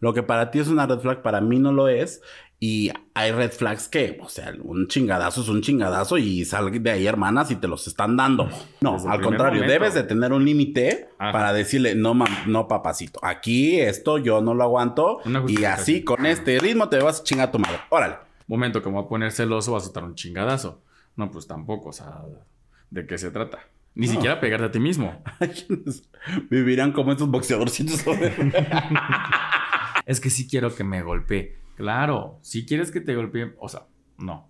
Lo que para ti es una red flag, para mí no lo es. Y hay red flags que, o sea, un chingadazo es un chingadazo y sal de ahí, hermanas, y te los están dando. No, Desde al contrario, momento. debes de tener un límite para decirle, no, mam- no, papacito, aquí esto yo no lo aguanto. Y así, con este ritmo, te vas a chingar a tu madre. Órale. Momento que me voy a poner celoso, va a soltar un chingadazo. No, pues tampoco, o sea, ¿de qué se trata? Ni No. siquiera pegarte a ti mismo. Vivirán como estos boxeadorcitos. Es que sí quiero que me golpee. Claro, si quieres que te golpee, o sea, no.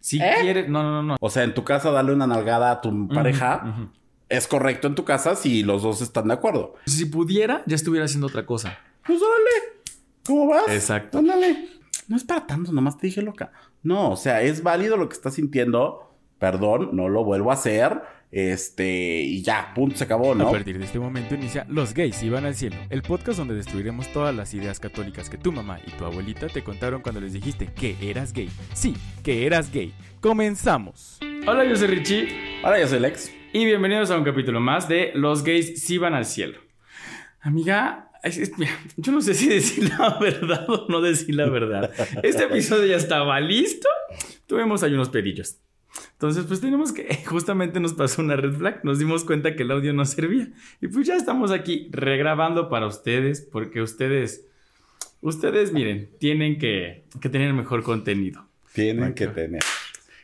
Si ¿Eh? quieres, no, no, no, no. o sea, en tu casa, darle una nalgada a tu pareja. Es correcto en tu casa si los dos están de acuerdo. Si pudiera, ya estuviera haciendo otra cosa. Pues órale. ¿Cómo vas? Exacto. Ándale. No es para tanto, nomás te dije loca. No, o sea, es válido lo que estás sintiendo. Perdón, no lo vuelvo a hacer. Este, y ya, punto, se acabó, ¿no? A partir de este momento inicia Los gays iban al cielo, el podcast donde destruiremos todas las ideas católicas que tu mamá y tu abuelita te contaron cuando les dijiste que eras gay. Sí, que eras gay. Comenzamos. Hola, yo soy Richie Ahora yo soy Lex. y bienvenidos a un capítulo más de Los gays sí van al cielo. Amiga, es- es- mira, yo no sé si decir la verdad o no decir la verdad. Este episodio ya estaba listo. Tuvimos ahí unos pedillos. Entonces, pues tenemos que, justamente nos pasó una red flag, nos dimos cuenta que el audio no servía. Y pues ya estamos aquí regrabando para ustedes, porque ustedes, ustedes, miren, tienen que, que tener mejor contenido. Tienen que tener.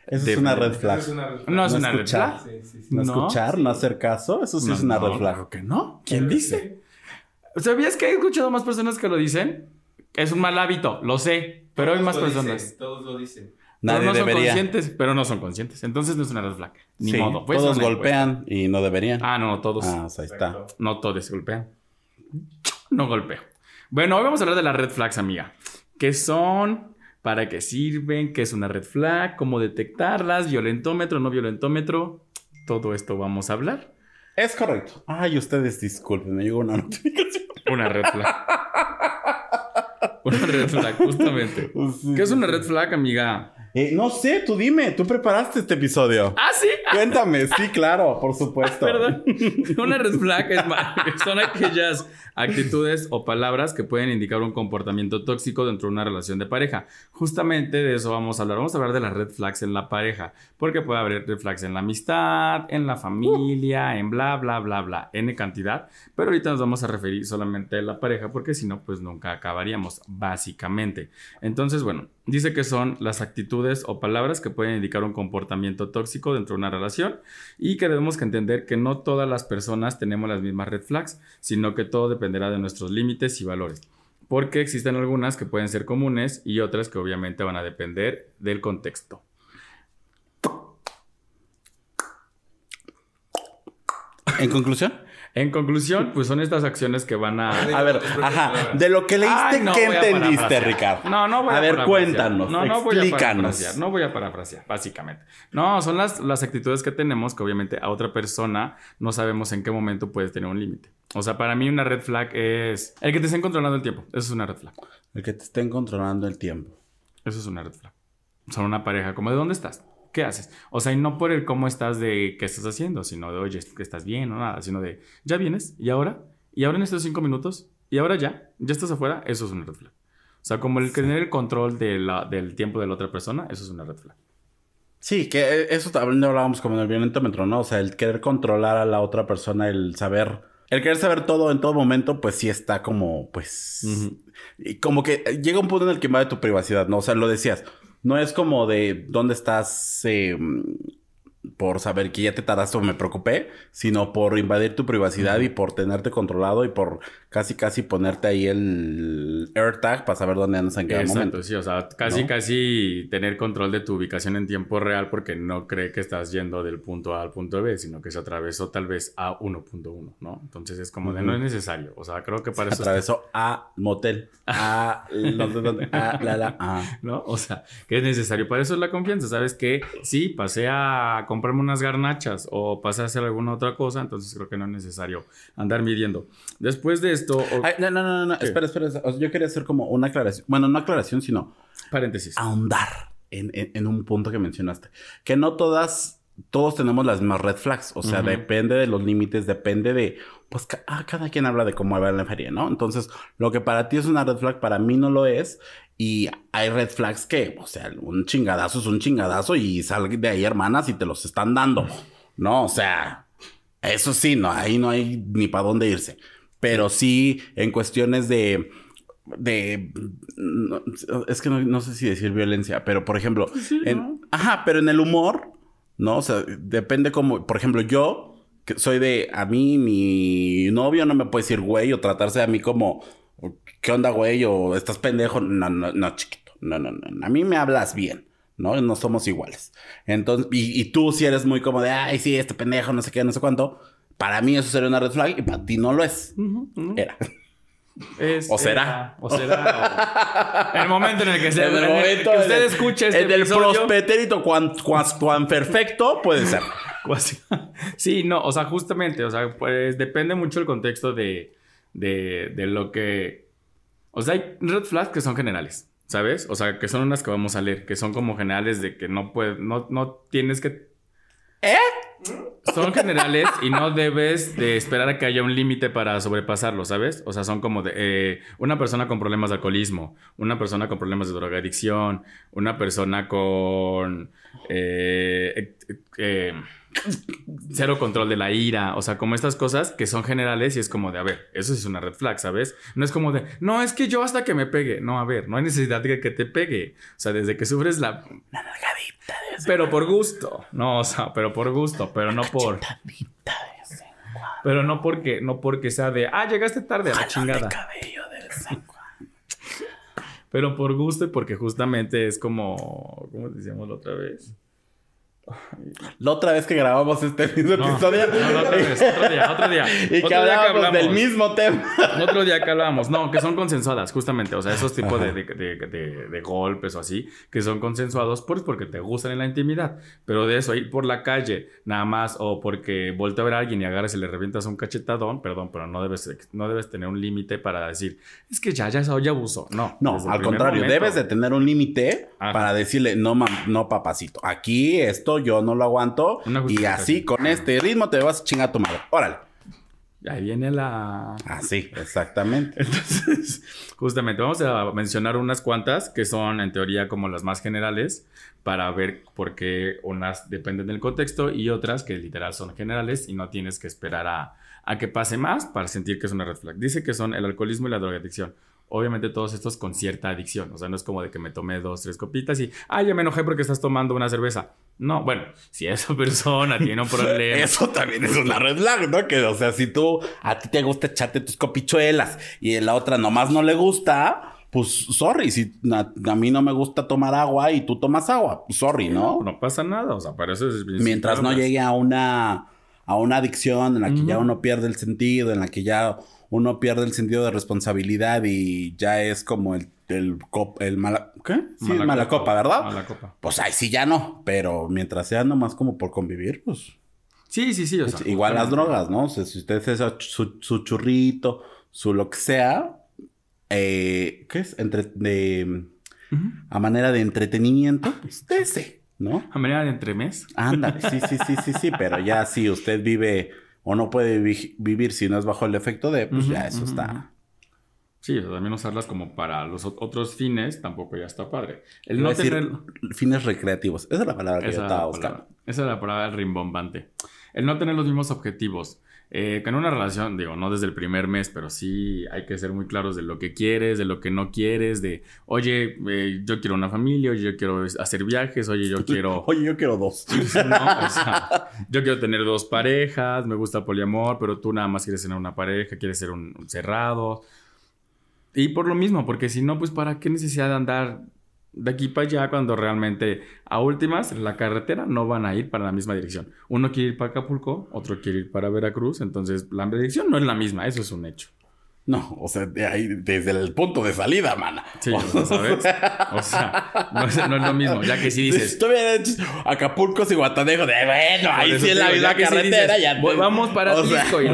Eso De- es una red flag. No es No una red escuchar. flag. No, No. escuchar, no hacer caso, eso sí No, es una no, red flag. claro que no. ¿Quién dice? ¿Sabías que he escuchado más personas que lo dicen? Es un mal hábito, lo sé, pero hay más personas. dicen, todos lo dicen. Nadie pero no debería. son conscientes, pero no son conscientes. Entonces no es una red flag. Ni Sí, modo. Pues todos una golpean y no deberían. Ah, no, todos. Ah, o sea, ahí está. No todos golpean. No golpeo. Bueno, hoy vamos a hablar de las red flags, amiga. ¿Qué son? ¿Para qué sirven? ¿Qué es una red flag? ¿Cómo detectarlas? ¿Violentómetro? ¿No violentómetro? Todo esto vamos a hablar. Es correcto. Ay, ustedes disculpen, me llegó una notificación. Una red flag. Una red flag, justamente. ¿Qué es una red flag, amiga? Eh, no sé, tú dime, tú preparaste este episodio. Ah, sí. Cuéntame, sí, claro, por supuesto. Perdón. Una red flag es son aquellas actitudes o palabras que pueden indicar un comportamiento tóxico dentro de una relación de pareja. Justamente de eso vamos a hablar. Vamos a hablar de las red flags en la pareja, porque puede haber red flags en la amistad, en la familia, en bla, bla, bla, bla, n cantidad. Pero ahorita nos vamos a referir solamente a la pareja, porque si no, pues nunca acabaríamos, básicamente. Entonces, bueno, dice que son las actitudes o palabras que pueden indicar un comportamiento tóxico dentro de una relación y que debemos entender que no todas las personas tenemos las mismas red flags, sino que todo dependerá de nuestros límites y valores. Porque existen algunas que pueden ser comunes y otras que obviamente van a depender del contexto. En conclusión. En conclusión, pues son estas acciones que van a... A ver, ajá, de lo que leíste, Ay, no ¿qué entendiste. Ricardo? No, no voy a, A ver, cuéntanos, No, no voy a explícanos. parafrasear. No voy a parafrasear, básicamente. No, son las, las actitudes que tenemos que obviamente a otra persona no sabemos en qué momento puedes tener un límite. O sea, para mí una red flag es el que te estén controlando el tiempo. Eso es una red flag. El que te estén controlando el tiempo. Eso es una red flag. Son una pareja como de dónde estás. ¿Qué haces? O sea, y no por el cómo estás de qué estás haciendo, sino de, oye, que estás bien o nada, sino de, ya vienes, y ahora, y ahora en estos cinco minutos, y ahora ya, ya estás afuera, eso es una red flag. O sea, como el tener el control de la- del tiempo de la otra persona, eso es una red flag. Sí, que eh, eso también hablábamos como en el violentómetro, ¿no? O sea, el querer controlar a la otra persona, el saber, el querer saber todo en todo momento, pues sí está como, pues, y como que llega un punto en el que invade tu privacidad, ¿no? O sea, lo decías, no es como de dónde estás eh, por saber que ya te tardaste o me preocupé, sino por invadir tu privacidad y por tenerte controlado y por casi casi ponerte ahí el AirTag para saber dónde andas en cada Exacto, momento. sí, o sea, casi, ¿No? casi tener control de tu ubicación en tiempo real porque no cree que estás yendo del punto A al punto B, sino que se atravesó tal vez a 1.1, ¿no? Entonces es como de no es necesario, o sea, creo que para eso está- Atravesó a motel, a no sé dónde, a la la, a. ¿no? O sea, que es necesario. Para eso es la confianza. Sabes que sí, pasé a comprarme unas garnachas o pasé a hacer alguna otra cosa, entonces creo que no es necesario andar midiendo. Después de esto, o- Ay, no, no, no, no, ¿Qué? espera, espera. yo quería hacer como una aclaración. Bueno, no aclaración, sino paréntesis. ahondar en, en- en un punto que mencionaste. Que no todas todos tenemos las mismas red flags. O sea, depende de los límites, depende de. Pues ah, cada quien habla de cómo va la feria, ¿no? Entonces, lo que para ti es una red flag, para mí no lo es. Y hay red flags que, o sea, un chingadazo es un chingadazo y sal de ahí, hermanas, y te los están dando. No, o sea, eso sí, no, ahí no hay ni para dónde irse. Pero sí, en cuestiones de de es que no, sé si decir violencia, pero por ejemplo, pues en, ajá, pero en el humor, ¿no? O sea, depende como, por ejemplo, yo que soy de a mí mi novio no me puede decir güey o tratarse a mí como ¿qué onda, güey? o estás pendejo, no no no chiquito. No, no, no, a mí me hablas bien. ¿no? No somos iguales. Entonces, y, tú si eres muy como de, ay, sí, este pendejo, no sé qué, no sé cuánto. Para mí eso sería una red flag y para ti no lo es. Era o será. o será. en el momento en el que, se, en el momento que usted escuche este En el prospetérito cuan, cuan, perfecto puede ser. sí, no, o sea, justamente, o sea, pues depende mucho el contexto de, de, de lo que... O sea, hay red flags que son generales, ¿sabes? O sea, que son unas que vamos a leer, que son como generales de que no puedes, no, no tienes que... ¿Eh? Son generales y no debes de esperar a que haya un límite para sobrepasarlo, ¿sabes? O sea, son como de eh, una persona con problemas de alcoholismo, una persona con problemas de drogadicción, una persona con eh, eh, cero control de la ira, o sea, como estas cosas que son generales y es como de, a ver, eso sí es una red flag, ¿sabes? No es como de, no, es que yo hasta que me pegue, no, a ver, no hay necesidad de que te pegue, o sea, desde que sufres la... Pero por gusto. No, o sea, pero por gusto, pero no por. Pero no porque, no porque sea de, ah, llegaste tarde a la chingada. Pero por gusto y porque justamente es como, ¿cómo decíamos la otra vez? La otra vez que grabamos este mismo episodio. No, otra vez, otro día, otro día. Y que hablábamos del mismo tema. Otro día que hablábamos. No, que son consensuadas, justamente. O sea, esos tipos de, de, de, golpes o así, que son consensuados pues porque te gustan en la intimidad. Pero de eso, ir por la calle, nada más, o porque voltea a ver a alguien y agarras y le revientas un cachetadón, perdón, pero no debes, no debes tener un límite para decir, es que ya, ya, ya abuso. No. No, al contrario, debes de tener un límite para decirle, no, no, papacito, aquí esto yo no lo aguanto. Y así, con este ritmo, te vas a chingar a tu madre. Órale. Ahí viene la. Así, ah, exactamente. Entonces, justamente, vamos a mencionar unas cuantas que son, en teoría, como las más generales, para ver por qué unas dependen del contexto y otras que literal son generales y no tienes que esperar a, a que pase más para sentir que es una red flag. Dice que son el alcoholismo y la drogadicción obviamente todos estos con cierta adicción. O sea, no es como de que me tomé dos, tres copitas y, ay, ya me enojé porque estás tomando una cerveza. No, bueno, si esa persona tiene un problema. Eso también es una red flag, ¿no? Que, o sea, si tú, a ti te gusta echarte tus copichuelas y la otra nomás no le gusta, pues sorry, si a, mí no me gusta tomar agua y tú tomas agua, sorry, ¿no? No, pasa nada, o sea, para eso es... Mientras no llegue a una, a una adicción en la que ya uno pierde el sentido, en la que ya uno pierde el sentido de responsabilidad y ya es como el, el, el mala, ¿qué? Sí, mala, mala copa, ¿verdad? Mala copa. Pues ahí sí ya no, pero mientras sea nomás como por convivir, pues... Sí, sí, sí. O sea, igual las drogas, ¿no? O sea, si usted es su, churrito, su lo que sea, eh, ¿qué es? Entre, de, A manera de entretenimiento, pues dese, ¿no? A manera de entremés. Ándale, sí, sí, sí, sí, sí, pero ya si usted vive o no puede vivir si no es bajo el efecto de, pues ya eso está. Sí, también usarlas como para los otros fines tampoco ya está padre. El no tener... Fines recreativos. Esa es la palabra que yo estaba buscando. Esa es la palabra rimbombante. El no tener los mismos objetivos. Eh, en una relación, digo, no desde el primer mes, pero sí hay que ser muy claros de lo que quieres, de lo que no quieres, de, oye, eh, yo quiero una familia, oye, yo quiero hacer viajes, oye, yo quiero... oye, yo quiero dos. yo quiero tener dos parejas, me gusta el poliamor, pero tú nada más quieres tener una pareja, quieres ser un cerrado. Y por lo mismo, porque si no, pues ¿para qué necesidad de andar de aquí para allá cuando realmente a últimas la carretera no van a ir para la misma dirección. Uno quiere ir para Acapulco, otro quiere ir para Veracruz, entonces la dirección no es la misma, eso es un hecho. No, o sea, de ahí, desde el punto de salida, mana. Sí, ¿sabes? O sea, no es, lo mismo, ya que si dices... Si Acapulco y Guatanejo, de bueno, ahí sí es la misma carretera, ya... Vamos para Tisco y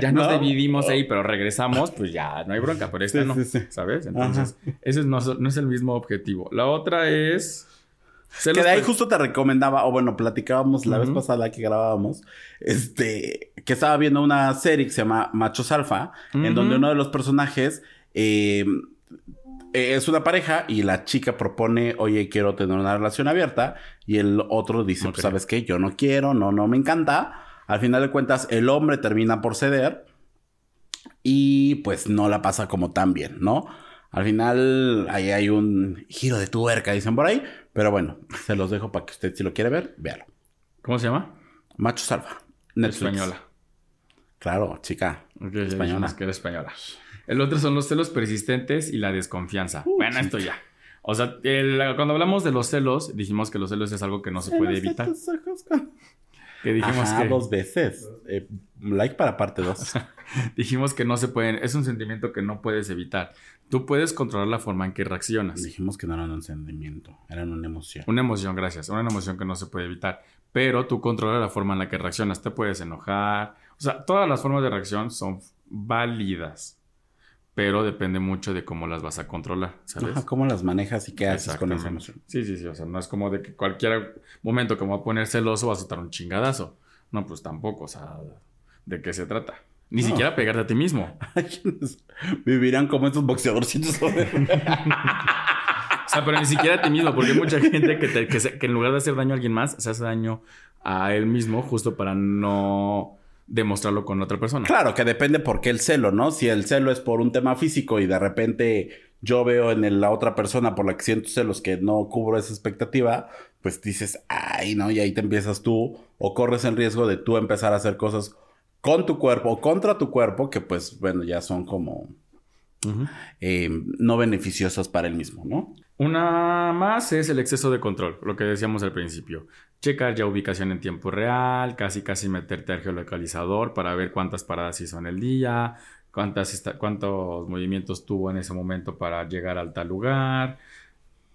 ya nos dividimos ahí, pero regresamos, pues ya no hay bronca, pero esta no, ¿sabes? Entonces, ese no, no es el mismo objetivo. La otra es... que de ahí justo te recomendaba, o bueno, platicábamos la vez pasada que grabábamos, este, que estaba viendo una serie que se llama Machos Alfa, en donde uno de los personajes eh, es una pareja y la chica propone, oye, quiero tener una relación abierta, y el otro dice, pues, ¿sabes qué? Yo no quiero, no, no me encanta. Al final de cuentas, el hombre termina por ceder y pues no la pasa como tan bien, ¿no? Al final ahí hay un giro de tuerca, dicen por ahí. Pero bueno, se los dejo para que usted, si lo quiere ver, véalo. ¿Cómo se llama? Macho Salva. Netflix. Española. Claro, chica. española. que era española. El otro son los celos persistentes y la desconfianza. bueno, esto ya. O sea, cuando hablamos de los celos, dijimos que los celos es algo que no se puede evitar. Que dijimos que... dos veces. Eh, like para parte dos. dijimos que no se pueden... Es un sentimiento que no puedes evitar. Tú puedes controlar la forma en que reaccionas. Dijimos que no era un sentimiento, era una emoción. Una emoción, gracias. Una emoción que no se puede evitar. Pero tú controlas la forma en la que reaccionas. Te puedes enojar. O sea, todas las formas de reacción son válidas pero depende mucho de cómo las vas a controlar, ¿sabes? Ajá, cómo las manejas y qué haces con esa emoción. Sí, sí, sí, o sea, no es como de que cualquier momento que me voy a poner celoso vas a soltar un chingadazo. No, pues tampoco, o sea, ¿de qué se trata? Ni siquiera pegarte a ti mismo. Vivirán como estos boxeadorcitos. o sea, pero ni siquiera a ti mismo, porque hay mucha gente que, que en lugar de hacer daño a alguien más, se hace daño a él mismo justo para no demostrarlo con otra persona. Claro, que depende por qué el celo, ¿no? Si el celo es por un tema físico y de repente yo veo en la otra persona por la que siento celos que no cubro esa expectativa, pues dices, ay, ¿no? Y ahí te empiezas tú o corres el riesgo de tú empezar a hacer cosas con tu cuerpo o contra tu cuerpo que pues, bueno, ya son como eh, no beneficiosas para el mismo, ¿no? Una más es el exceso de control, lo que decíamos al principio checar ya ubicación en tiempo real, casi casi meterte al geolocalizador para ver cuántas paradas hizo en el día, cuántas cuántos movimientos tuvo en ese momento para llegar al tal lugar.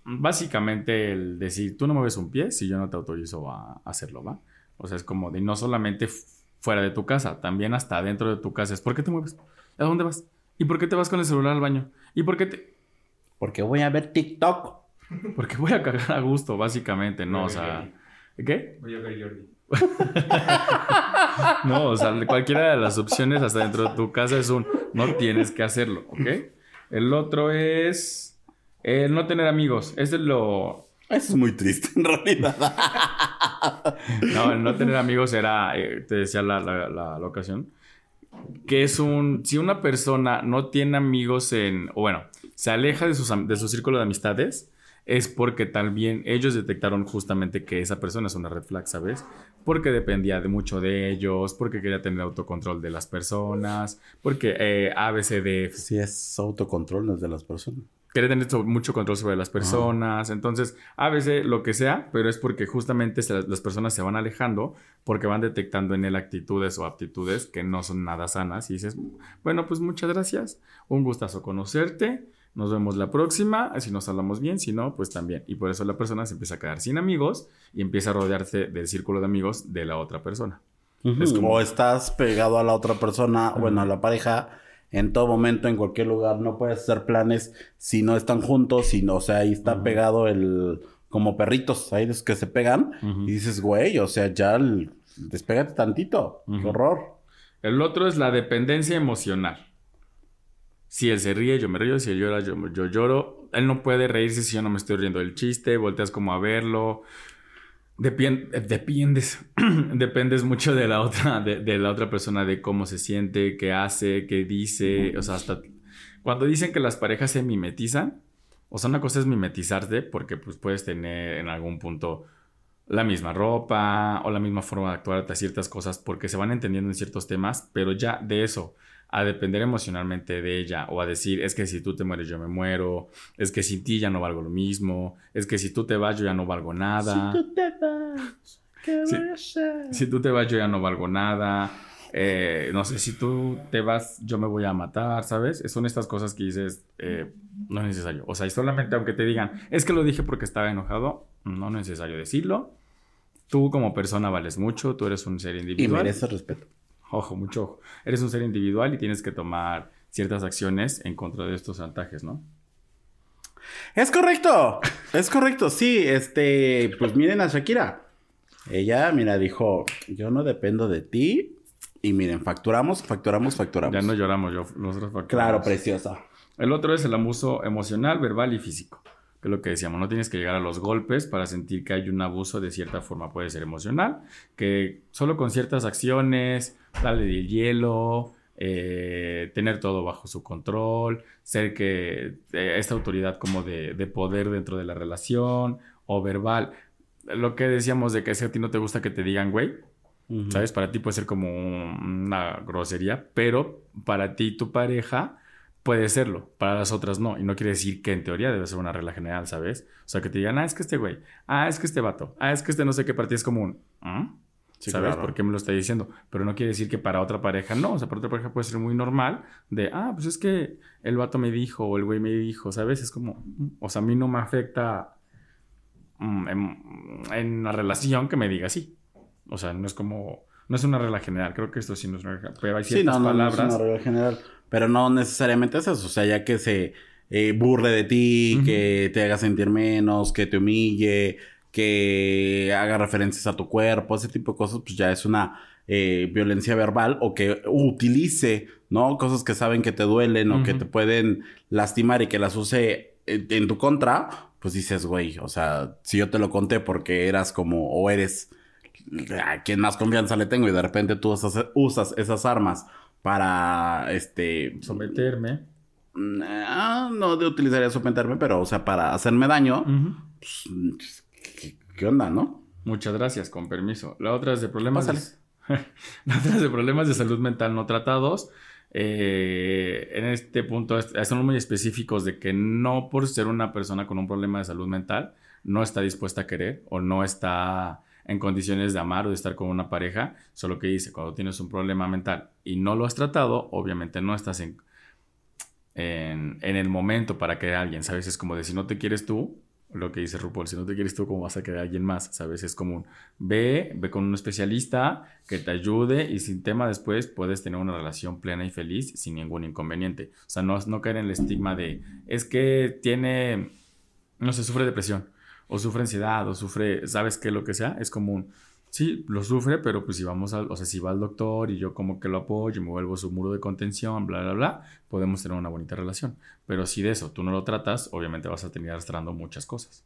Básicamente el decir, tú no mueves un pie si yo no te autorizo a hacerlo, ¿va? O sea, es como de no solamente fuera de tu casa, también hasta dentro de tu casa. Es ¿por qué te mueves? ¿A dónde vas? ¿Y por qué te vas con el celular al baño? ¿Y por qué te...? Porque voy a ver TikTok. Porque voy a cagar a gusto, básicamente, ¿no? O sea... ¿Qué? Voy a ver Jordi. no, o sea, cualquiera de las opciones hasta dentro de tu casa es un no tienes que hacerlo, ¿ok? El otro es el no tener amigos. Ese es lo. Eso es muy triste, en realidad. no, el no tener amigos era, eh, te decía la, la, la, ocasión, que es un. Si una persona no tiene amigos en. O bueno, se aleja de, sus, de su círculo de amistades es porque también ellos detectaron justamente que esa persona es una red flag, ¿sabes? Porque dependía de mucho de ellos, porque quería tener autocontrol de las personas, porque eh, ABCD... Sí, es autocontrol, no es de las personas. Quería tener mucho control sobre las personas, entonces a veces lo que sea, pero es porque justamente las personas se van alejando porque van detectando en él actitudes o aptitudes que no son nada sanas y dices, bueno, pues muchas gracias, un gustazo conocerte, nos vemos la próxima, si nos hablamos bien, si no, pues también. Y por eso la persona se empieza a quedar sin amigos y empieza a rodearse del círculo de amigos de la otra persona. es como... O estás pegado a la otra persona, bueno, a la pareja, en todo momento, en cualquier lugar, no puedes hacer planes si no están juntos, sino, o sea, ahí está pegado el, como perritos, ahí es que se pegan, y dices, güey, o sea, ya despégate tantito, qué horror. El otro es la dependencia emocional. Si él se ríe, yo me río. Si él llora, yo, yo lloro. Él no puede reírse si yo no me estoy riendo del chiste. Volteas como a verlo. Dependes, dependes mucho de la otra, de, la otra persona, de cómo se siente, qué hace, qué dice. O sea, hasta cuando dicen que las parejas se mimetizan, o sea, una cosa es mimetizarte porque pues puedes tener en algún punto la misma ropa o la misma forma de actuar a ciertas cosas porque se van entendiendo en ciertos temas, pero ya de eso a depender emocionalmente de ella o a decir, es que si tú te mueres yo me muero, es que sin ti ya no valgo lo mismo, es que si tú te vas yo ya no valgo nada. Si tú te vas, ¿qué voy a hacer? Si tú te vas yo ya no valgo nada. Eh, no sé, si tú te vas yo me voy a matar, ¿sabes? Son estas cosas que dices, eh, no es necesario. O sea, y solamente aunque te digan, es que lo dije porque estaba enojado, no es necesario decirlo. Tú como persona vales mucho, tú eres un ser individual. Y mereces respeto. Ojo, mucho ojo. Eres un ser individual y tienes que tomar ciertas acciones en contra de estos chantajes, ¿no? Es correcto, es correcto, sí, este, pues miren a Shakira. Ella, mira, dijo, yo no dependo de ti. Y miren, facturamos, facturamos, facturamos. Ya no lloramos, yo, nosotros facturamos. Claro, preciosa. El otro es el abuso emocional, verbal y físico. Que es lo que decíamos, no tienes que llegar a los golpes para sentir que hay un abuso de cierta forma. Puede ser emocional, que solo con ciertas acciones, darle el hielo, eh, tener todo bajo su control, ser que eh, esta autoridad como de, de, poder dentro de la relación o verbal. Lo que decíamos de que si a ti no te gusta que te digan, güey, uh -huh. ¿sabes? Para ti puede ser como una grosería, pero para ti tu pareja puede serlo, para las otras no. Y no quiere decir que en teoría debe ser una regla general, ¿sabes? O sea, que te digan, ah, es que este güey, ah, es que este vato, ah, es que este no sé qué para ti es ¿ah? Sí, ¿Sabes? Claro. ¿Por qué me lo está diciendo? Pero no quiere decir que para otra pareja no. O sea, para otra pareja puede ser muy normal de, ah, pues es que el vato me dijo o el güey me dijo, ¿sabes? Es como, o sea, a mí no me afecta um, en, en, la relación que me diga así. O sea, no es como, no es una regla general. Creo que esto sí no es una regla Pero hay ciertas sí, no, no, palabras. No es una regla general. Pero no necesariamente es eso. O sea, ya que se eh, burle de ti, uh -huh. que te haga sentir menos, que te humille que haga referencias a tu cuerpo, ese tipo de cosas, pues ya es una eh, violencia verbal o que utilice, ¿no? Cosas que saben que te duelen uh -huh. o que te pueden lastimar y que las use en, en tu contra, pues dices, güey, o sea, si yo te lo conté porque eras como, o eres a quien más confianza le tengo y de repente tú usas, usas esas armas para, este... Someterme. No, no de utilizaría someterme, pero, o sea, para hacerme daño, uh -huh. pues, ¿Qué, ¿Qué, onda, no? Muchas gracias, con permiso. La otra es de problemas. De, la otra es de problemas de salud mental no tratados. Eh, en este punto son muy específicos de que no por ser una persona con un problema de salud mental no está dispuesta a querer o no está en condiciones de amar o de estar con una pareja. Solo que dice, cuando tienes un problema mental y no lo has tratado, obviamente no estás en, en, el momento para querer a alguien, ¿sabes? Es como de si no te quieres tú, lo que dice RuPaul, si no te quieres tú, ¿cómo vas a querer a alguien más? ¿Sabes? Es común. Ve, ve con un especialista que te ayude y sin tema después puedes tener una relación plena y feliz sin ningún inconveniente. O sea, no, no caer en el estigma de, es que tiene, no sé, sufre depresión, o sufre ansiedad, o sufre, ¿sabes qué? Lo que sea, es común. Sí, lo sufre, pero pues si vamos al, o sea, si va al doctor y yo como que lo apoyo me vuelvo su muro de contención, bla, bla, bla, podemos tener una bonita relación. Pero si de eso tú no lo tratas, obviamente vas a tener arrastrando muchas cosas.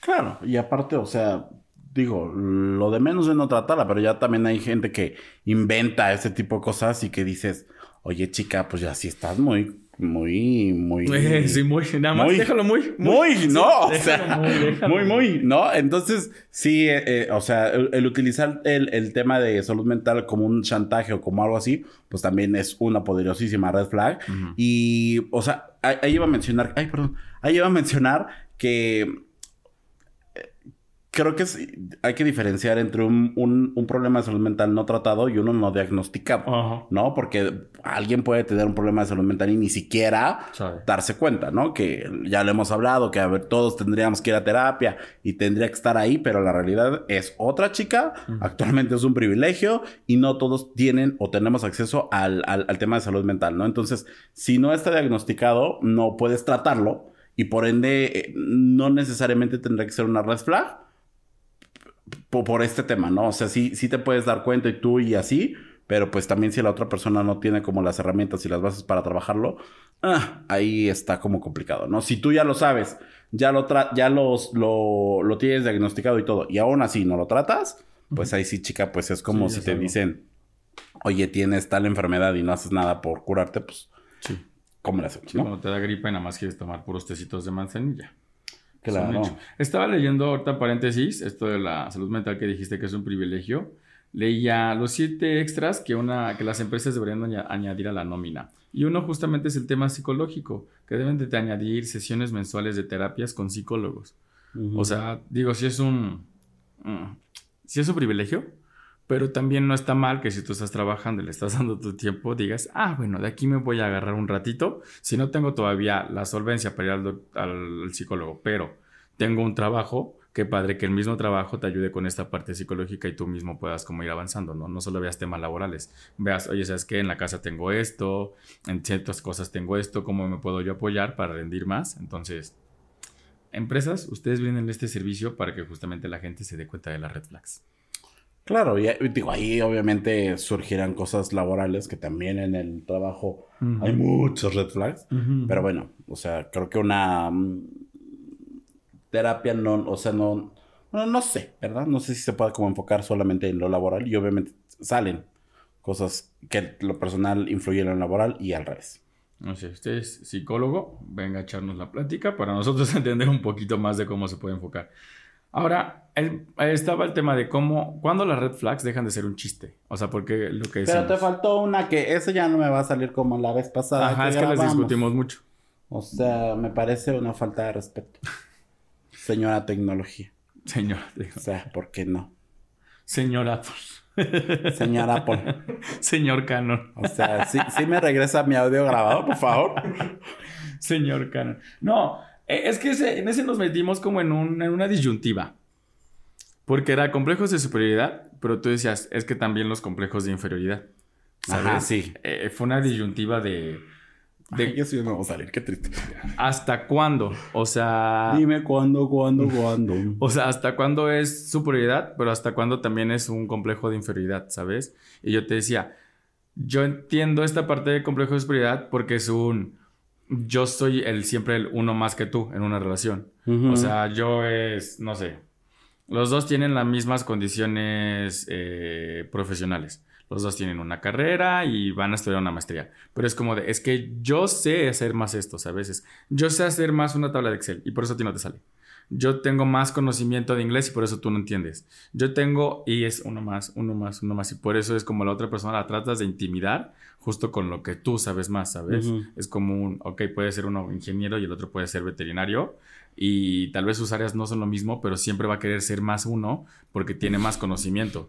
Claro, y aparte, o sea, digo, lo de menos es no tratarla, pero ya también hay gente que inventa ese tipo de cosas y que dices, oye chica, pues ya sí estás muy muy, muy. Sí, muy. Nada más muy, déjalo muy. Muy, muy no. Sí, o sea, muy, muy, muy, ¿no? Entonces, sí, eh, eh, o sea, el, el utilizar el, el, tema de salud mental como un chantaje o como algo así, pues también es una poderosísima red flag. Uh -huh. Y, o sea, ahí, ahí iba a mencionar, ay, perdón, ahí iba a mencionar que creo que es, hay que diferenciar entre un, un, un, problema de salud mental no tratado y uno no diagnosticado, uh -huh. ¿no? Porque alguien puede tener un problema de salud mental y ni siquiera Sorry. darse cuenta, ¿no? Que ya lo hemos hablado, que a ver, todos tendríamos que ir a terapia y tendría que estar ahí, pero la realidad es otra chica, uh -huh. actualmente es un privilegio y no todos tienen o tenemos acceso al, al, al tema de salud mental, ¿no? Entonces, si no está diagnosticado, no puedes tratarlo y por ende eh, no necesariamente tendrá que ser una red flag, por este tema, ¿no? O sea, sí, sí te puedes dar cuenta y tú y así, pero pues también si la otra persona no tiene como las herramientas y las bases para trabajarlo, ah, ahí está como complicado, ¿no? Si tú ya lo sabes, ya lo, ya los, lo, lo tienes diagnosticado y todo, y aún así no lo tratas, pues ahí sí, chica, pues es como sí, si te algo. dicen, oye, tienes tal enfermedad y no haces nada por curarte, pues, sí. ¿cómo le hacemos? Sí, ¿no? Cuando te da gripa y nada más quieres tomar puros tecitos de manzanilla. Claro. Estaba leyendo ahorita paréntesis, esto de la salud mental que dijiste que es un privilegio. Leía los siete extras que, una, que las empresas deberían añadir a la nómina. Y uno justamente es el tema psicológico, que deben de añadir sesiones mensuales de terapias con psicólogos. Uh -huh. O sea, digo, si es un... Mm, si es un privilegio, pero también no está mal que si tú estás trabajando y le estás dando tu tiempo, digas, ah, bueno, de aquí me voy a agarrar un ratito. Si no tengo todavía la solvencia para ir al, al, al psicólogo, pero tengo un trabajo, qué padre que el mismo trabajo te ayude con esta parte psicológica y tú mismo puedas como ir avanzando, ¿no? No solo veas temas laborales, veas, oye, ¿sabes qué? En la casa tengo esto, en ciertas cosas tengo esto, ¿cómo me puedo yo apoyar para rendir más? Entonces, empresas, ustedes brindan este servicio para que justamente la gente se dé cuenta de las red flags. Claro, y digo, ahí obviamente surgirán cosas laborales que también en el trabajo hay muchos red flags. Pero bueno, o sea, creo que una mm, terapia no, o sea, no, bueno, no sé, ¿verdad? No sé si se puede como enfocar solamente en lo laboral y obviamente salen cosas que lo personal influyen en lo laboral y al revés. No sé, usted es psicólogo, venga a echarnos la plática para nosotros entender un poquito más de cómo se puede enfocar. Ahora, estaba el tema de cómo, cuando las red flags dejan de ser un chiste. O sea, porque lo que Pero te faltó una que eso ya no me va a salir como la vez pasada. Ajá, es que las discutimos mucho. O sea, me parece una falta de respeto. Señora tecnología. Señora tecnología. O sea, ¿por qué no? Señora Apple. Señor Apple. Señor Canon. O sea, sí, sí me regresa mi audio grabado, por favor. Señor Canon. No, es que en ese nos metimos como en, una disyuntiva. Porque era complejos de superioridad, pero tú decías, es que también los complejos de inferioridad. ¿Sabes? sí. Eh, fue una disyuntiva de. de Ay, sí no vamos a salir, qué triste. ¿Hasta cuándo? O sea. Dime cuándo, cuándo, cuándo. o sea, ¿hasta cuándo es superioridad? Pero ¿hasta cuándo también es un complejo de inferioridad, ¿sabes? Y yo te decía, yo entiendo esta parte de complejo de superioridad porque es un yo soy el siempre el uno más que tú en una relación. O sea, yo es, no sé, los dos tienen las mismas condiciones eh, profesionales. Los dos tienen una carrera y van a estudiar una maestría. Pero es como de, es que yo sé hacer más esto, a veces. Yo sé hacer más una tabla de Excel y por eso a ti no te sale. Yo tengo más conocimiento de inglés y por eso tú no entiendes. Yo tengo, y es uno más, uno más, uno más. Y por eso es como la otra persona la tratas de intimidar justo con lo que tú sabes más, ¿sabes? Es como un, ok, puede ser uno ingeniero y el otro puede ser veterinario. Y tal vez sus áreas no son lo mismo, pero siempre va a querer ser más uno porque tiene más conocimiento.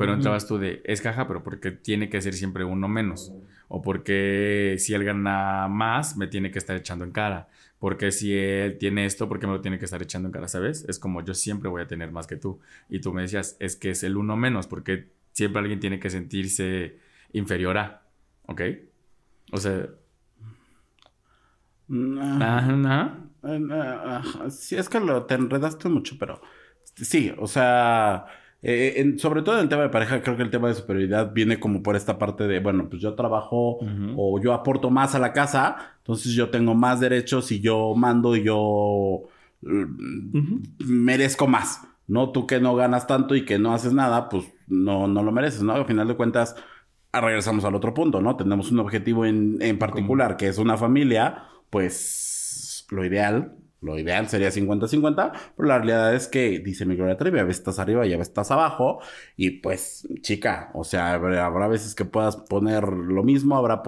Pero entrabas tú de, es caja, pero porque tiene que ser siempre uno menos. O porque si él gana más, me tiene que estar echando en cara. Porque si él tiene esto, ¿por qué me lo tiene que estar echando en cara? ¿Sabes? Es como yo siempre voy a tener más que tú. Y tú me decías, es que es el uno menos, porque siempre alguien tiene que sentirse inferior a. ¿Ok? O sea. No. Sí, es que lo, te enredaste mucho, pero. Sí, o sea. Eh, sobre todo en el tema de pareja, creo que el tema de superioridad viene como por esta parte de, bueno, pues yo trabajo o yo aporto más a la casa, entonces yo tengo más derechos y yo mando y yo mm, merezco más, ¿no? Tú que no ganas tanto y que no haces nada, pues no, no lo mereces, ¿no? Al final de cuentas, Ah, regresamos al otro punto, ¿no? Tenemos un objetivo en, particular, que es una familia, pues lo ideal, lo ideal sería 50-50, pero la realidad es que, dice mi Gloria Trevi, a veces estás arriba y a veces estás abajo, y pues, chica, o sea, habrá, veces que puedas poner lo mismo, habrá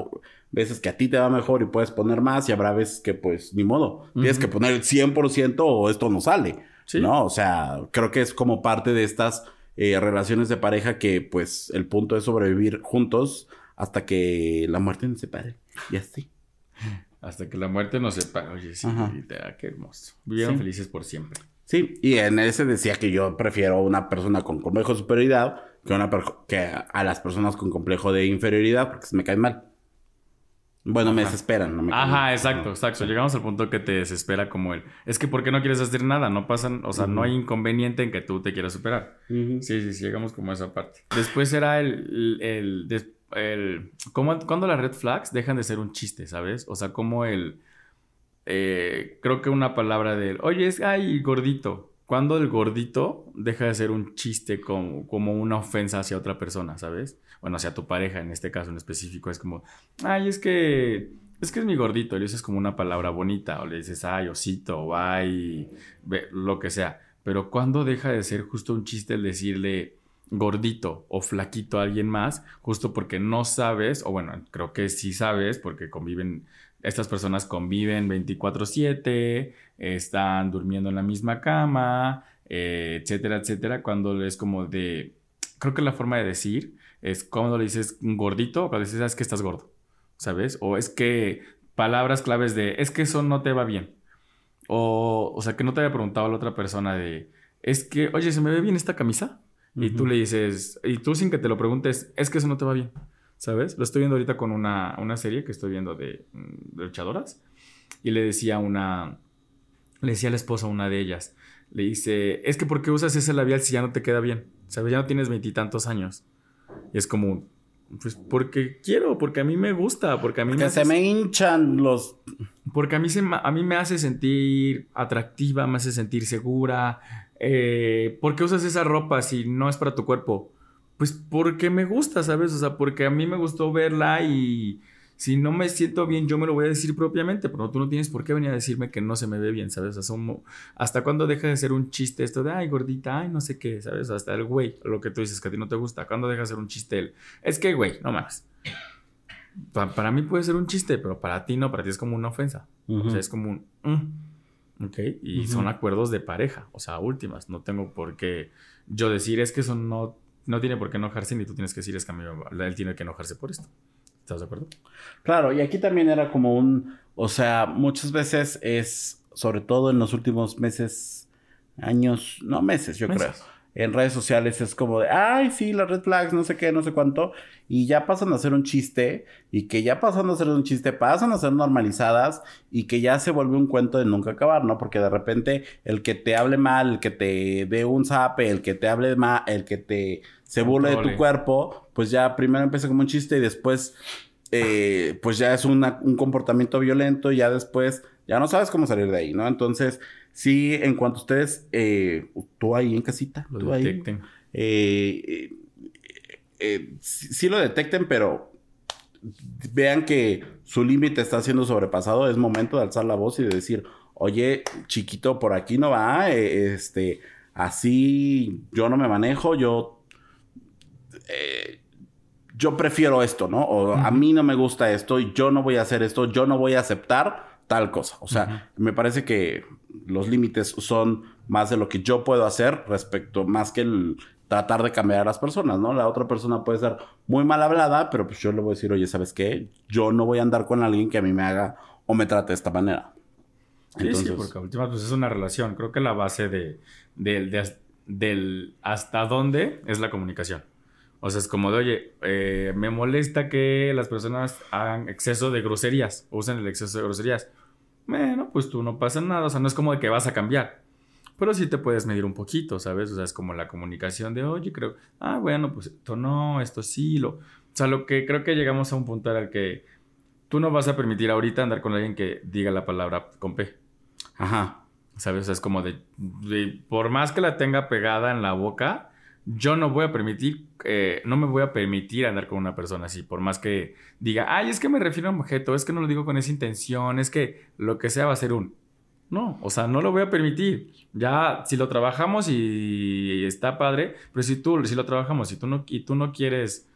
veces que a ti te va mejor y puedes poner más, y habrá veces que, pues, ni modo, tienes que poner el 100% o esto no sale, ¿no? O sea, creo que es como parte de estas eh, relaciones de pareja que pues el punto es sobrevivir juntos hasta que la muerte nos separe. Y así. Hasta que la muerte nos separe. Oye, sí, qué hermoso. Vivieron felices por siempre. Sí, y en ese decía que yo prefiero una persona con complejo de superioridad que, una que a las personas con complejo de inferioridad porque se me caen mal. Bueno, me desesperan, no me Ajá, exacto, exacto. Llegamos al punto que te desespera como él. Es que ¿por qué no quieres hacer nada? No pasan, o sea, no hay inconveniente en que tú te quieras superar. Sí, sí, sí, llegamos como a esa parte. Después era el, el, el, cuando las red flags dejan de ser un chiste, ¿sabes? O sea, como el, eh, creo que una palabra de, oye, es, ay, gordito. Cuando el gordito deja de ser un chiste como, como una ofensa hacia otra persona, ¿sabes? Bueno, hacia tu pareja en este caso en específico, es como, ay, es que es que es mi gordito, le dices como una palabra bonita, o le dices, ay, osito, o ay, lo que sea. Pero cuando deja de ser justo un chiste el decirle gordito o flaquito a alguien más, justo porque no sabes, o bueno, creo que sí sabes, porque conviven, estas personas conviven 24/7, están durmiendo en la misma cama, eh, etcétera, etcétera, cuando es como de, creo que la forma de decir es cuando le dices gordito, cuando dices, es que estás gordo, ¿sabes? O es que palabras claves de, es que eso no te va bien. O, o sea, que no te haya preguntado a la otra persona de, es que, oye, ¿se me ve bien esta camisa? Y tú le dices, y tú sin que te lo preguntes, es que eso no te va bien, ¿sabes? Lo estoy viendo ahorita con una, una serie que estoy viendo de, mm, de luchadoras. Y le decía una, le decía a la esposa una de ellas, le dice, es que ¿por qué usas ese labial si ya no te queda bien? ¿Sabes? Ya no tienes veintitantos años. Y es como, pues porque quiero, porque a mí me gusta, porque a mí me... se me hinchan los... Porque a mí, se, a mí me hace sentir atractiva, me hace sentir segura. Eh, ¿Por qué usas esa ropa si no es para tu cuerpo? Pues porque me gusta, ¿sabes? O sea, porque a mí me gustó verla y si no me siento bien, yo me lo voy a decir propiamente, pero tú no tienes por qué venir a decirme que no se me ve bien, ¿sabes? O sea, ¿Hasta cuándo deja de ser un chiste esto de, ay, gordita, ay, no sé qué, ¿sabes? Hasta el güey, lo que tú dices que a ti no te gusta, ¿cuándo deja de ser un chiste él? Es que, güey, no mames. para mí puede ser un chiste, pero para ti no, para ti es como una ofensa. O sea, es como un... Mm". Ok, y son acuerdos de pareja, o sea, últimas. No tengo por qué yo decir, es que eso no, no tiene por qué enojarse, ni tú tienes que decir, es que a mí él tiene que enojarse por esto. ¿Estás de acuerdo? Claro, y aquí también era como un, o sea, muchas veces es, sobre todo en los últimos meses, años, no meses, yo creo. En redes sociales es como de, ay, sí, las red flags, no sé qué, no sé cuánto. Y ya pasan a ser un chiste. Y que ya pasan a ser un chiste, pasan a ser normalizadas. Y que ya se vuelve un cuento de nunca acabar, ¿no? Porque de repente el que te hable mal, el que te dé un zape, el que te hable mal, el que te se burle de tu cuerpo, pues ya primero empieza como un chiste y después, eh, pues ya es un comportamiento violento y ya después ya no sabes cómo salir de ahí, ¿no? Entonces, sí, en cuanto ustedes, eh, tú ahí en casita, lo detecten. Ahí, eh, sí, lo detecten, pero vean que su límite está siendo sobrepasado, es momento de alzar la voz y de decir, oye, chiquito, por aquí no va, este, así yo no me manejo, yo eh, yo prefiero esto, ¿no? O a mí no me gusta esto, yo no voy a hacer esto, yo no voy a aceptar tal cosa. O sea, me parece que los límites son más de lo que yo puedo hacer respecto, más que el tratar de cambiar a las personas, ¿no? La otra persona puede ser muy mal hablada, pero pues yo le voy a decir, oye, ¿sabes qué? Yo no voy a andar con alguien que a mí me haga o me trate de esta manera. sí, sí, porque última pues es una relación. Creo que la base de, del hasta dónde es la comunicación. O sea, es como de, oye, eh, me molesta que las personas hagan exceso de groserías, usen el exceso de groserías. Bueno, pues tú no pasa nada, o sea, no es como de que vas a cambiar. Pero sí te puedes medir un poquito, ¿sabes? O sea, es como la comunicación de, oye, creo, ah, bueno, pues esto no, esto sí, lo... O sea, lo que creo que llegamos a un punto el que tú no vas a permitir ahorita andar con alguien que diga la palabra con P. Ajá. ¿Sabes? O sea, es como de, por más que la tenga pegada en la boca, yo no voy a permitir, eh, no me voy a permitir andar con una persona así, por más que diga, ay, es que me refiero a un objeto, es que no lo digo con esa intención, es que lo que sea va a ser un... No, o sea, no lo voy a permitir. Ya, si lo trabajamos y está padre, pero si tú, si lo trabajamos tú no, y tú no quieres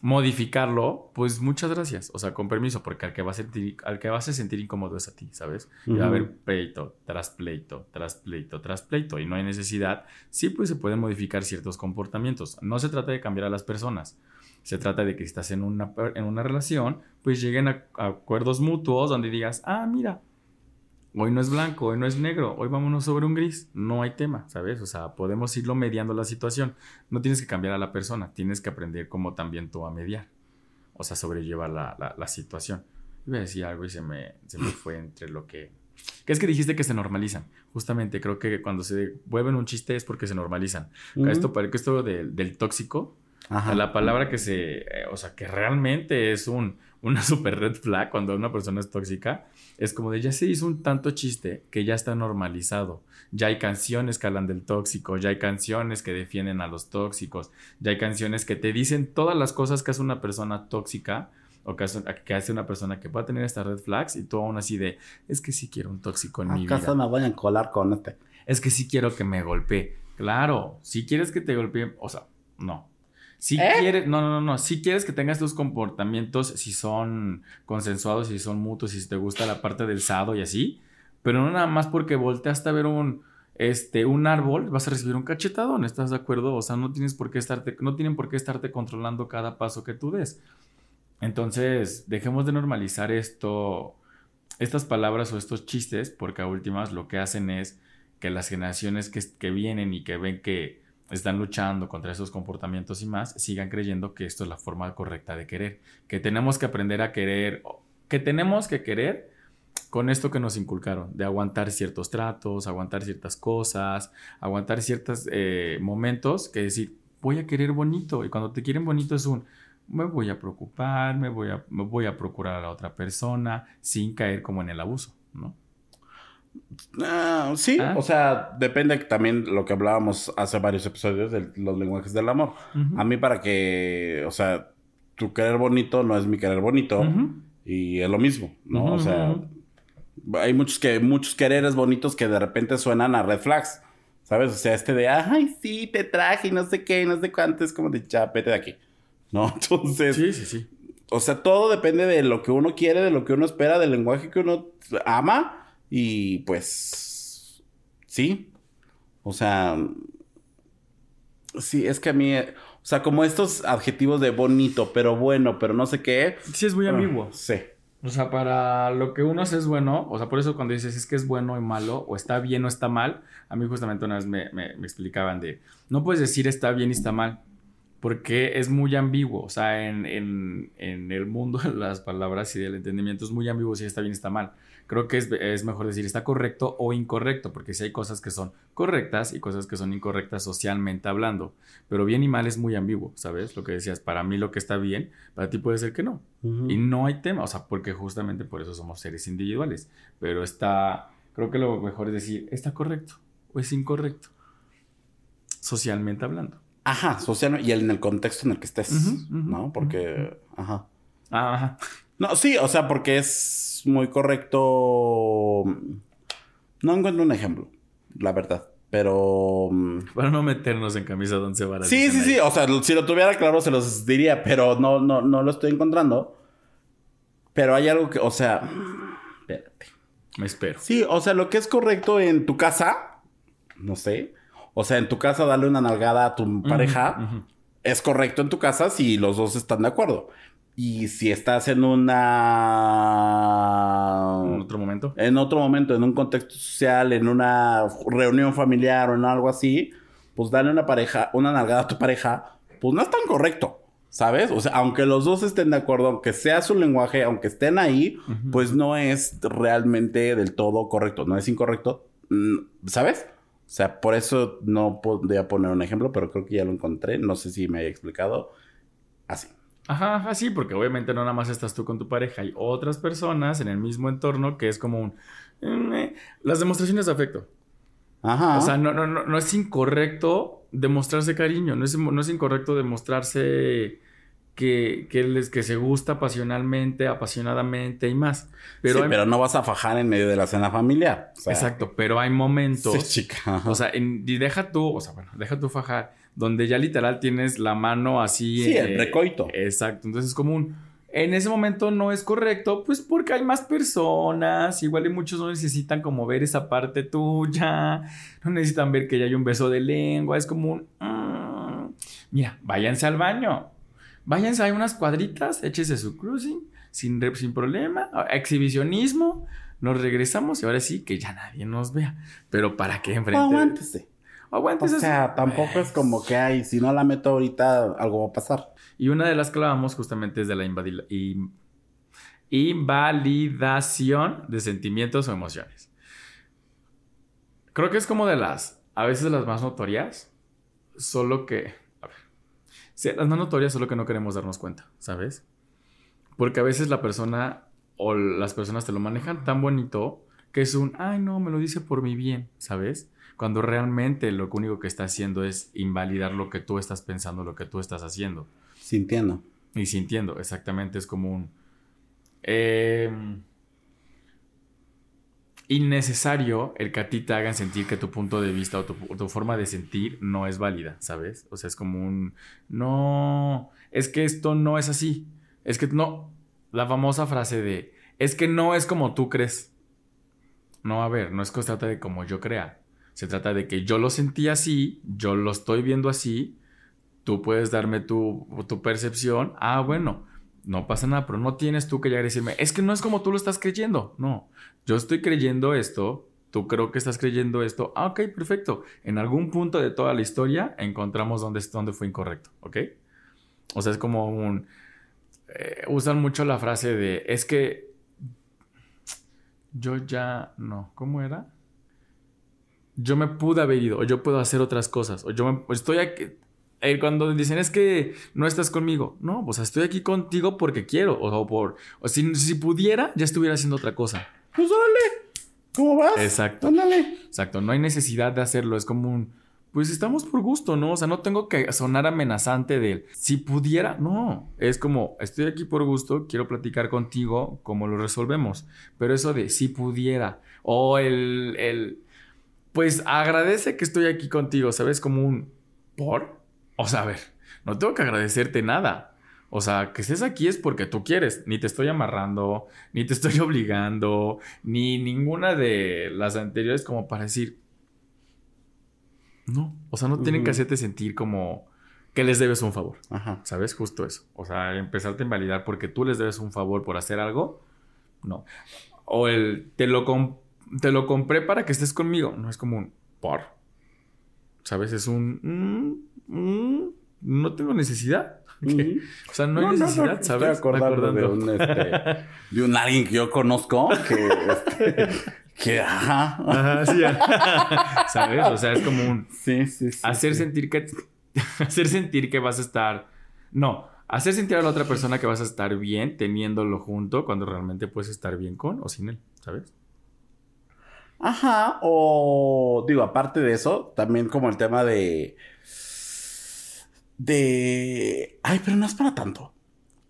modificarlo, pues muchas gracias. O sea, con permiso, porque al que, va a sentir, al que vas a sentir incómodo es a ti, ¿sabes? Y va a haber pleito, tras pleito, tras pleito, tras pleito, y no hay necesidad. Sí, pues se pueden modificar ciertos comportamientos. No se trata de cambiar a las personas. Se trata de que si estás en una, en una relación, pues lleguen a acuerdos mutuos donde digas, ah, mira, Hoy no es blanco, hoy no es negro, hoy vámonos sobre un gris. No hay tema, ¿sabes? O sea, podemos irlo mediando la situación. No tienes que cambiar a la persona, tienes que aprender como también tú a mediar. O sea, sobrellevar la, la, situación. Iba a decir algo y se me, se me fue entre lo que... ¿Qué es que dijiste que se normalizan? Justamente creo que cuando se vuelven un chiste es porque se normalizan. Esto, esto del tóxico, la palabra que se... Eh, o sea, que realmente es un, una super red flag cuando una persona es tóxica es como de ya se hizo un tanto chiste que ya está normalizado. Ya hay canciones que hablan del tóxico, ya hay canciones que defienden a los tóxicos, ya hay canciones que te dicen todas las cosas que hace una persona tóxica o que hace, una persona que pueda tener estas red flags y tú aún así de, es que sí quiero un tóxico en mi vida. ¿Acaso me voy a colar con este? Es que sí quiero que me golpee. Claro, si quieres que te golpee, o sea, no, si ¿Eh? quieres, no, no, no, si quieres que tengas tus comportamientos, si son consensuados, si son mutuos, si te gusta la parte del sado y así, pero no nada más porque volteaste a ver un, este, un árbol, vas a recibir un cachetadón, ¿estás de acuerdo? O sea, no tienes por qué estarte, no tienen por qué estarte controlando cada paso que tú des. Entonces, dejemos de normalizar esto, estas palabras o estos chistes, porque a últimas lo que hacen es que las generaciones que, que vienen y que ven que están luchando contra esos comportamientos y más, sigan creyendo que esto es la forma correcta de querer, que tenemos que aprender a querer, que tenemos que querer con esto que nos inculcaron, de aguantar ciertos tratos, aguantar ciertas cosas, aguantar ciertos eh, momentos, que decir, voy a querer bonito. Y cuando te quieren bonito es un, me voy a preocupar, me voy a, me voy a procurar a la otra persona sin caer como en el abuso, ¿no? Ah, sí, ah. o sea, depende también lo que hablábamos hace varios episodios de los lenguajes del amor. A mí para que, o sea, tu querer bonito no es mi querer bonito y es lo mismo, ¿no? o sea, hay muchos que muchos quereres bonitos que de repente suenan a red flags. ¿Sabes? O sea, este de, ay, sí, te traje y no sé qué, no sé cuánto, es como de, ya, vete de aquí. ¿No? Entonces. Sí, sí, sí. O sea, todo depende de lo que uno quiere, de lo que uno espera, del lenguaje que uno ama. Y pues. Sí. O sea. Sí, es que a mí. O sea, como estos adjetivos de bonito, pero bueno, pero no sé qué. Sí, es muy ambiguo. sí. O sea, para lo que uno hace es bueno, o sea, por eso cuando dices es que es bueno y malo, o está bien o está mal, a mí justamente una vez me, me, explicaban de, no puedes decir está bien y está mal, porque es muy ambiguo, o sea, en, en, en el mundo de las palabras y del entendimiento es muy ambiguo si está bien y está mal creo que es, mejor decir está correcto o incorrecto, porque si hay cosas que son correctas y cosas que son incorrectas socialmente hablando. Pero bien y mal es muy ambiguo, ¿sabes? Lo que decías, para mí lo que está bien, para ti puede ser que no. Y no hay tema, o sea, porque justamente por eso somos seres individuales. Pero está, creo que lo mejor es decir, está correcto o es incorrecto, socialmente hablando. Ajá, social y en el contexto en el que estés, ¿no? Porque, ajá. Ah, ajá. No, sí, o sea, porque es muy correcto. No encuentro un ejemplo, la verdad. Pero. Mm, Para no meternos en camisa donde se va Sí, sí, sí. O sea, si lo tuviera claro se los diría, pero no, no, no lo estoy encontrando. Pero hay algo que, o sea. Espérate. Me espero. Sí, o sea, lo que es correcto en tu casa, no sé. O sea, en tu casa darle una nalgada a tu pareja. Es correcto en tu casa si los dos están de acuerdo. Y si estás en una... En otro momento. En otro momento, en un contexto social, en una reunión familiar o en algo así, pues dale una pareja, una nalgada a tu pareja, pues no es tan correcto. ¿Sabes? O sea, aunque los dos estén de acuerdo, aunque sea su lenguaje, aunque estén ahí, pues no es realmente del todo correcto, no es incorrecto, mm, ¿sabes? O sea, por eso no podría poner un ejemplo, pero creo que ya lo encontré, no sé si me haya explicado así. Ajá, ajá, sí, porque obviamente no nada más estás tú con tu pareja, hay otras personas en el mismo entorno que es como un... Eh, las demostraciones de afecto. Ajá. O sea, no, no, no, es incorrecto demostrarse cariño, no es, no es incorrecto demostrarse que, que, les, que se gusta pasionalmente, apasionadamente y más. Pero, sí, pero no vas a fajar en medio de la cena familiar. exacto, pero hay momentos... Sí, chica. O sea, y deja tú, o sea, bueno, deja tú fajar donde ya literal tienes la mano así. Sí, el recoito. Exacto. Entonces es como un. En ese momento no es correcto, pues porque hay más personas. Igual y muchos no necesitan como ver esa parte tuya. No necesitan ver que ya hay un beso de lengua. Es como un. Mm, mira, váyanse al baño. Váyanse, hay unas cuadritas, échese su cruising sin, sin problema. Exhibicionismo. Nos regresamos y ahora sí que ya nadie nos vea. Pero ¿para qué enfrente? O sea, tampoco es como que hay, si no la meto ahorita, algo va a pasar. Y una de las que hablábamos justamente es de la invalidación de sentimientos o emociones. Creo que es como de las, a veces las más notorias, solo que, a ver, sí, las más notorias solo que no queremos darnos cuenta, ¿sabes? Porque a veces la persona o las personas te lo manejan tan bonito que es un, ay no, me lo dice por mi bien, ¿sabes? Cuando realmente lo único que está haciendo es invalidar lo que tú estás pensando, lo que tú estás haciendo. Sintiendo. Y sintiendo, exactamente, es como un... Eh, innecesario el que a ti te hagan sentir que tu punto de vista o tu, forma de sentir no es válida, ¿sabes? O sea, es como un... No, es que esto no es así. Es que no... La famosa frase de... Es que no es como tú crees. No, a ver, no es que se trata de como yo crea. Se trata de que yo lo sentí así, yo lo estoy viendo así, tú puedes darme tu, percepción. Ah, bueno, no pasa nada, pero no tienes tú que llegar a decirme, es que no es como tú lo estás creyendo. No, yo estoy creyendo esto, tú creo que estás creyendo esto. Ah, ok, perfecto. En algún punto de toda la historia encontramos dónde, dónde fue incorrecto, ¿ok? O sea, es como un... Eh, usan mucho la frase de, es que yo ya no. ¿Cómo era? Yo me pude haber ido, o yo puedo hacer otras cosas, o yo me, estoy aquí. Eh, cuando dicen es que no estás conmigo, no, pues estoy aquí contigo porque quiero, o, por, o si, si pudiera, ya estuviera haciendo otra cosa. Pues órale, ¿cómo vas? Exacto. Ándale. Exacto, no hay necesidad de hacerlo, es como un, pues estamos por gusto, ¿no? O sea, no tengo que sonar amenazante de él. Si pudiera, no, es como, estoy aquí por gusto, quiero platicar contigo, ¿cómo lo resolvemos? Pero eso de si pudiera, o el, el, pues agradece que estoy aquí contigo, ¿sabes? Como un, ¿por? O sea, a ver, no tengo que agradecerte nada. O sea, que estés aquí es porque tú quieres. Ni te estoy amarrando, ni te estoy obligando, ni ninguna de las anteriores como para decir, no. O sea, no tienen que hacerte sentir como que les debes un favor. Ajá. ¿Sabes? Justo eso. O sea, empezarte a invalidar porque tú les debes un favor por hacer algo. No. O el te lo, te lo compré para que estés conmigo. No es como un por. ¿Sabes? Es un. Mm, mm, no tengo necesidad. O sea, no hay necesidad, ¿sabes? Estoy acordando de un, este, de un alguien que yo conozco que, este, que ajá. Ajá, sí. ¿Sabes? O sea, es como un. Sí, sí, sí. Hacer sentir que. hacer sentir que vas a estar. No. Hacer sentir a la otra persona que vas a estar bien teniéndolo junto cuando realmente puedes estar bien con o sin él, ¿sabes? Ajá. O. Digo, aparte de eso, también como el tema de. De. Ay, pero no es para tanto.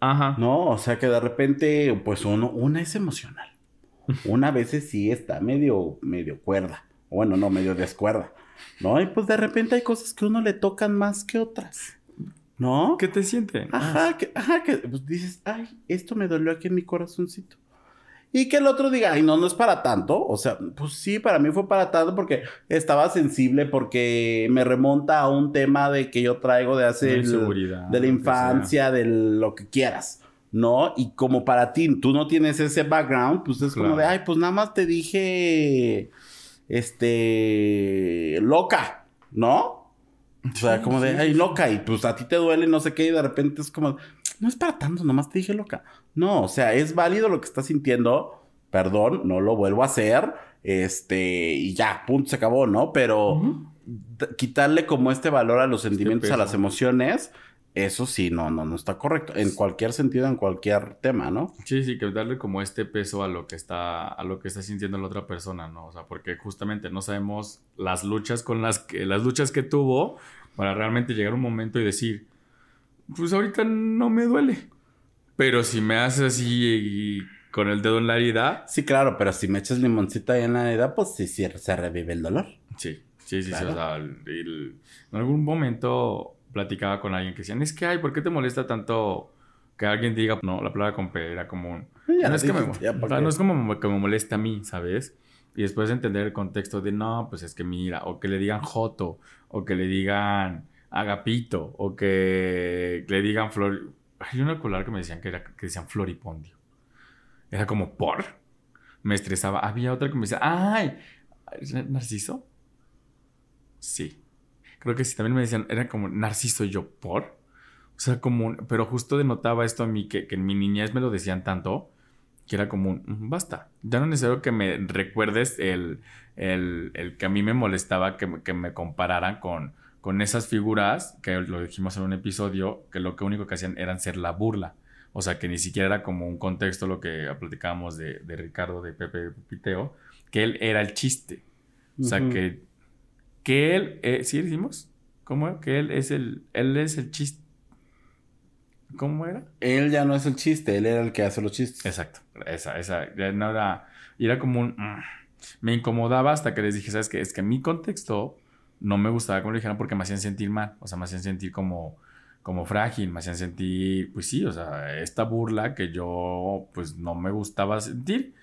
Ajá. No, o sea que de repente, pues uno, una es emocional. Una vez sí está medio, medio cuerda. Bueno, no, medio descuerda. ¿No? Y pues de repente hay cosas que uno le tocan más que otras. ¿No? ¿Qué te siente? Ajá, que, ajá, que pues dices, ay, esto me dolió aquí en mi corazoncito. Y que el otro diga, ay, no, no es para tanto. O sea, pues sí, para mí fue para tanto porque estaba sensible, porque me remonta a un tema de que yo traigo de hace... de la infancia, de lo que quieras. ¿no? Y como para ti, tú no tienes ese background, pues es como de, ay, pues nada más te dije, este, loca, ¿no? O sea, como de, ay, loca, y pues a ti te duele, no sé qué, y de repente es como, no es para tanto, más te dije loca. No, o sea, es válido lo que estás sintiendo, perdón, no lo vuelvo a hacer, este, y ya, punto, se acabó, ¿no? Pero quitarle como este valor a los este sentimientos, a las emociones, eso sí, no, no, no está correcto. En cualquier sentido, en cualquier tema, ¿no? Sí, sí, que darle como este peso a lo que está, a lo que está sintiendo la otra persona, ¿no? O sea, porque justamente no sabemos las luchas con las que, las luchas que tuvo para realmente llegar a un momento y decir, pues ahorita no me duele. Pero si me haces así con el dedo en la herida. Sí, claro, pero si me echas limoncita ahí en la herida, pues sí, sí se revive el dolor. Sí, sí, sí, sí. O sea, en algún momento platicaba con alguien que decían, es que, ay, ¿por qué te molesta tanto que alguien diga, no, la palabra con P era como no, es que me, no es como que me molesta a mí, ¿sabes? Y después entender el contexto de, no, pues es que mira, o que le digan Joto, o que le digan Agapito, o que le digan Flor... Hay una colar que me decían que, era, decían Floripondio. Era como, ¿por? Me estresaba. Había otra que me decía, ¡ay! ¿Narciso? Sí. Creo que sí, también me decían, era como narciso yo por. O sea, como, pero justo denotaba esto a mí, que, en mi niñez me lo decían tanto, que era como, un, basta, ya no es necesario que me recuerdes el, el, que a mí me molestaba que, que, me compararan con, con esas figuras, que lo dijimos en un episodio, que lo que único que hacían eran ser la burla. O sea, que ni siquiera era como un contexto lo que platicábamos de, de Ricardo, de Pepe Piteo, que él era el chiste. O sea, que que él, eh, ¿sí decimos? ¿Cómo? Que él es el, él es el chiste. ¿Cómo era? Él ya no es el chiste, él era el que hace los chistes. Exacto, esa, esa, no era, y era como un, mm, me incomodaba hasta que les dije, ¿sabes qué? Es que mi contexto no me gustaba como lo dijeran porque me hacían sentir mal, o sea, me hacían sentir como, como frágil, me hacían sentir, pues sí, o sea, esta burla que yo, pues no me gustaba sentir.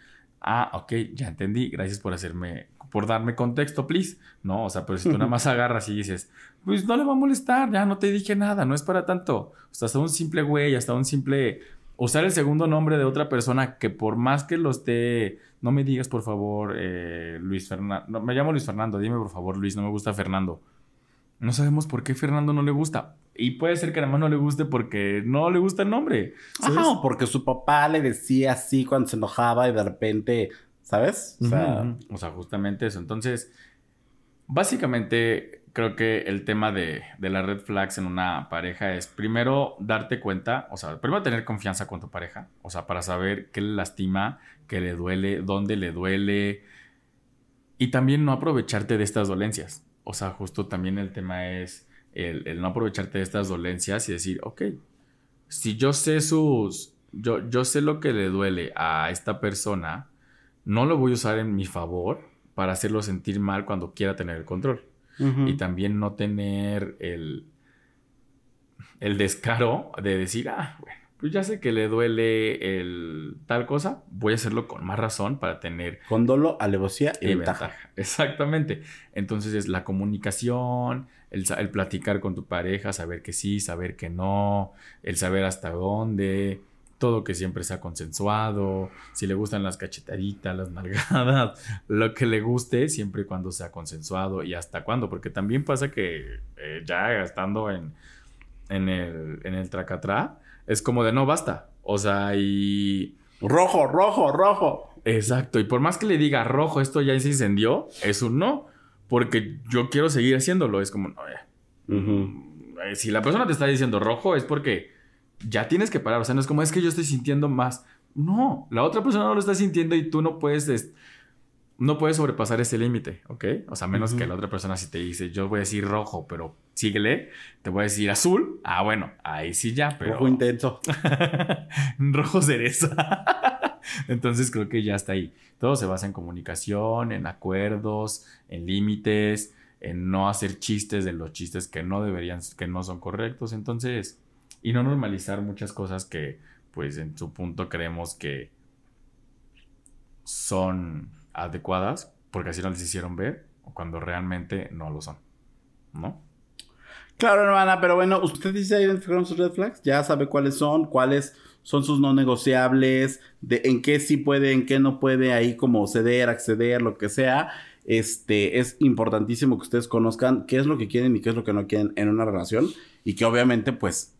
Ah, ok, ya entendí, gracias por hacerme por darme contexto, please. No, o sea, pero si tú nada más agarras y dices, pues no le va a molestar, ya no te dije nada, no es para tanto. O sea, hasta un simple güey, hasta un simple usar el segundo nombre de otra persona que por más que lo esté, no me digas por favor eh, Luis Fernando, no, me llamo Luis Fernando, dime por favor Luis, no me gusta Fernando. No sabemos por qué Fernando no le gusta. Y puede ser que además no le guste porque no le gusta el nombre. Ah, porque su papá le decía así cuando se enojaba y de repente ¿Sabes? O sea, o sea, justamente eso. Entonces, básicamente creo que el tema de, de las red flags en una pareja es primero darte cuenta, o sea, primero tener confianza con tu pareja, o sea, para saber qué le lastima, qué le duele, dónde le duele, y también no aprovecharte de estas dolencias. O sea, justo también el tema es el, el no aprovecharte de estas dolencias y decir, ok, si yo sé sus, yo, yo sé lo que le duele a esta persona, no lo voy a usar en mi favor para hacerlo sentir mal cuando quiera tener el control y también no tener el, el descaro de decir, ah, bueno, pues ya sé que le duele el tal cosa, voy a hacerlo con más razón para tener... Con dolo, alevosía y, ventaja. Exactamente. Entonces es la comunicación, el, el, platicar con tu pareja, saber que sí, saber que no, el saber hasta dónde, todo que siempre sea consensuado, si le gustan las cachetaditas, las nalgadas, lo que le guste, siempre y cuando sea consensuado y hasta cuándo, porque también pasa que eh, ya estando en, en el, en el tracatrá, es como de no basta, o sea, y... Rojo, rojo, rojo. Exacto, y por más que le diga rojo, esto ya se incendió, es un no, porque yo quiero seguir haciéndolo, es como, no, eh, si la persona te está diciendo rojo es porque ya tienes que parar. O sea, no es como es que yo estoy sintiendo más. No, la otra persona no lo está sintiendo y tú no puedes, no puedes sobrepasar ese límite, ¿ok? O sea, menos que la otra persona si te dice, yo voy a decir rojo, pero síguele, te voy a decir azul. Ah, bueno, ahí sí ya, pero... Rojo intenso. rojo cereza. Entonces creo que ya está ahí. Todo se basa en comunicación, en acuerdos, en límites, en no hacer chistes de los chistes que no deberían, que no son correctos. Entonces y no normalizar muchas cosas que pues en su punto creemos que son adecuadas porque así nos les hicieron ver o cuando realmente no lo son, ¿no? Claro, hermana, pero bueno, usted dice identificaron sus red flags, ya sabe cuáles son, cuáles son sus no negociables, en qué sí puede, en qué no puede, ahí como ceder, acceder, lo que sea. Este es importantísimo que ustedes conozcan qué es lo que quieren y qué es lo que no quieren en una relación y que obviamente pues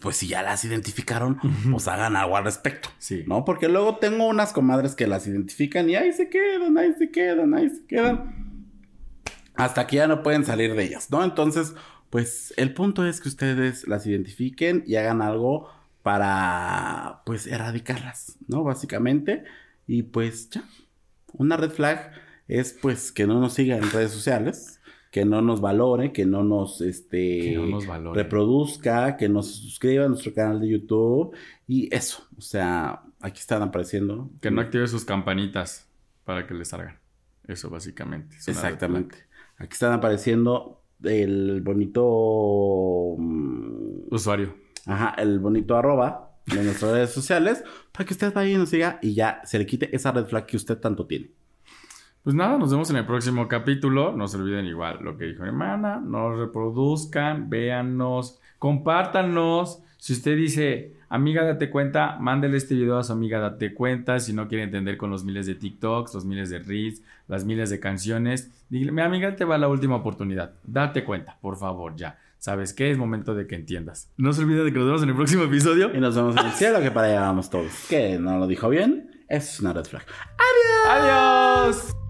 pues si ya las identificaron, pues hagan algo al respecto. Sí. ¿No? Porque luego tengo unas comadres que las identifican y ahí se quedan, ahí se quedan, ahí se quedan. Hasta que ya no pueden salir de ellas, ¿no? Entonces, pues el punto es que ustedes las identifiquen y hagan algo para, pues, erradicarlas, ¿no? Básicamente. Y pues ya. Una red flag es, pues, que no nos sigan en redes sociales que no nos valore, que no nos, este, reproduzca, que nos suscriba a nuestro canal de YouTube y eso, o sea, aquí están apareciendo. Que no active sus campanitas para que le salgan. Eso básicamente. Exactamente. Aquí están apareciendo el bonito mm, usuario. Ajá, el bonito arroba de nuestras redes sociales para que usted vaya y nos siga y ya se le quite esa red flag que usted tanto tiene. Pues nada, nos vemos en el próximo capítulo. No se olviden igual lo que dijo mi hermana. No reproduzcan, véannos, compártanos. Si usted dice, amiga, date cuenta, mándele este video a su amiga, date cuenta. Si no quiere entender con los miles de TikToks, los miles de Reels, las miles de canciones, dile, mi amiga, te va la última oportunidad. Date cuenta, por favor, ya. ¿Sabes qué? Es momento de que entiendas. No se olvide de que nos vemos en el próximo episodio. Y nos vemos en el cielo, que para allá vamos todos. ¿Qué? ¿No lo dijo bien? Es una red flag. ¡Adiós! ¡Adiós!